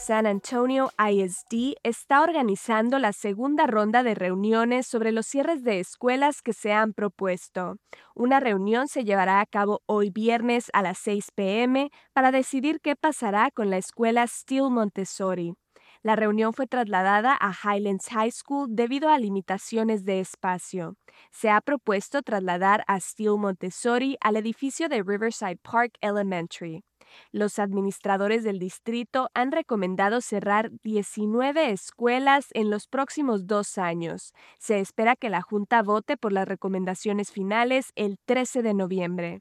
San Antonio ISD está organizando la segunda ronda de reuniones sobre los cierres de escuelas que se han propuesto. Una reunión se llevará a cabo hoy viernes a las 6 p.m. para decidir qué pasará con la escuela Steel Montessori. La reunión fue trasladada a Highlands High School debido a limitaciones de espacio. Se ha propuesto trasladar a Steel Montessori al edificio de Riverside Park Elementary. Los administradores del distrito han recomendado cerrar 19 escuelas en los próximos dos años. Se espera que la Junta vote por las recomendaciones finales el 13 de noviembre.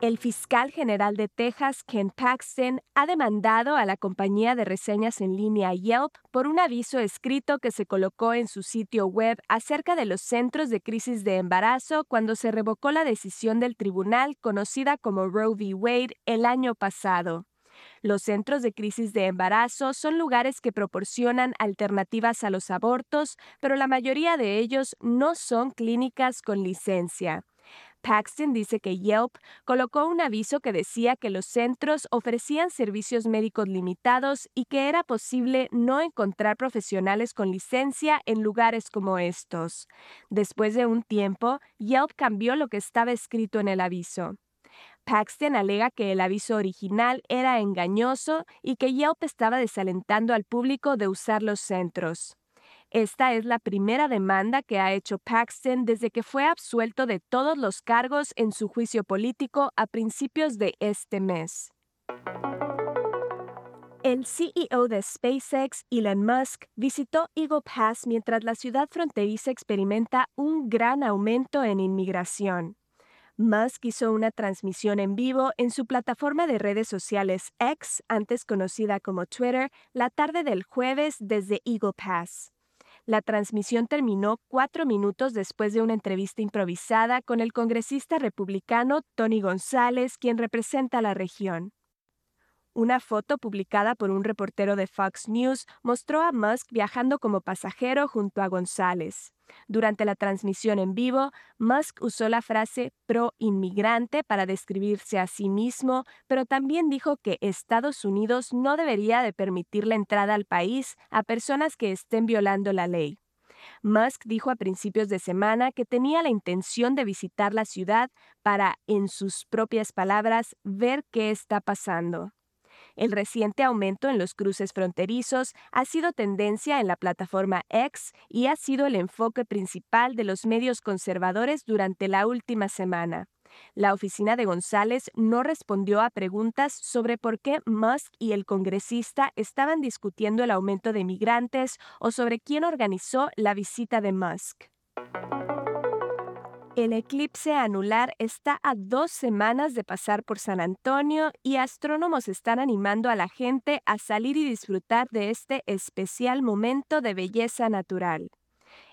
El fiscal general de Texas, Ken Paxton, ha demandado a la compañía de reseñas en línea Yelp por un aviso escrito que se colocó en su sitio web acerca de los centros de crisis de embarazo cuando se revocó la decisión del tribunal conocida como Roe v. Wade el año pasado. Los centros de crisis de embarazo son lugares que proporcionan alternativas a los abortos, pero la mayoría de ellos no son clínicas con licencia. Paxton dice que Yelp colocó un aviso que decía que los centros ofrecían servicios médicos limitados y que era posible no encontrar profesionales con licencia en lugares como estos. Después de un tiempo, Yelp cambió lo que estaba escrito en el aviso. Paxton alega que el aviso original era engañoso y que Yelp estaba desalentando al público de usar los centros. Esta es la primera demanda que ha hecho Paxton desde que fue absuelto de todos los cargos en su juicio político a principios de este mes. El CEO de SpaceX, Elon Musk, visitó Eagle Pass mientras la ciudad fronteriza experimenta un gran aumento en inmigración. Musk hizo una transmisión en vivo en su plataforma de redes sociales X, antes conocida como Twitter, la tarde del jueves desde Eagle Pass. La transmisión terminó cuatro minutos después de una entrevista improvisada con el congresista republicano Tony González, quien representa la región. Una foto publicada por un reportero de Fox News mostró a Musk viajando como pasajero junto a González. Durante la transmisión en vivo, Musk usó la frase pro-inmigrante para describirse a sí mismo, pero también dijo que Estados Unidos no debería de permitir la entrada al país a personas que estén violando la ley. Musk dijo a principios de semana que tenía la intención de visitar la ciudad para, en sus propias palabras, ver qué está pasando. El reciente aumento en los cruces fronterizos ha sido tendencia en la plataforma X y ha sido el enfoque principal de los medios conservadores durante la última semana. La oficina de González no respondió a preguntas sobre por qué Musk y el congresista estaban discutiendo el aumento de migrantes o sobre quién organizó la visita de Musk. El eclipse anular está a dos semanas de pasar por San Antonio y astrónomos están animando a la gente a salir y disfrutar de este especial momento de belleza natural.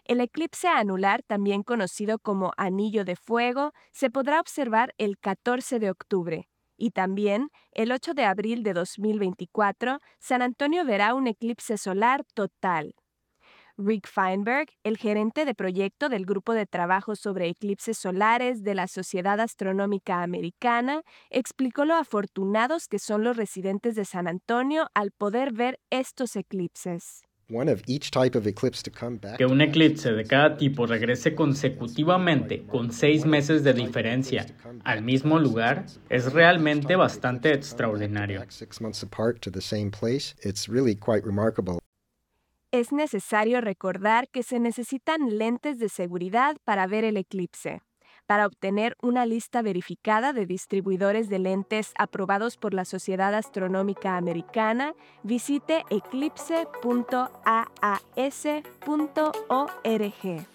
El eclipse anular, también conocido como Anillo de Fuego, se podrá observar el 14 de octubre. Y también, el 8 de abril de 2024, San Antonio verá un eclipse solar total. Rick Feinberg, el gerente de proyecto del Grupo de Trabajo sobre Eclipses Solares de la Sociedad Astronómica Americana, explicó lo afortunados que son los residentes de San Antonio al poder ver estos eclipses. Que un eclipse de cada tipo regrese consecutivamente con seis meses de diferencia al mismo lugar es realmente bastante extraordinario. Es necesario recordar que se necesitan lentes de seguridad para ver el eclipse. Para obtener una lista verificada de distribuidores de lentes aprobados por la Sociedad Astronómica Americana, visite eclipse.aas.org.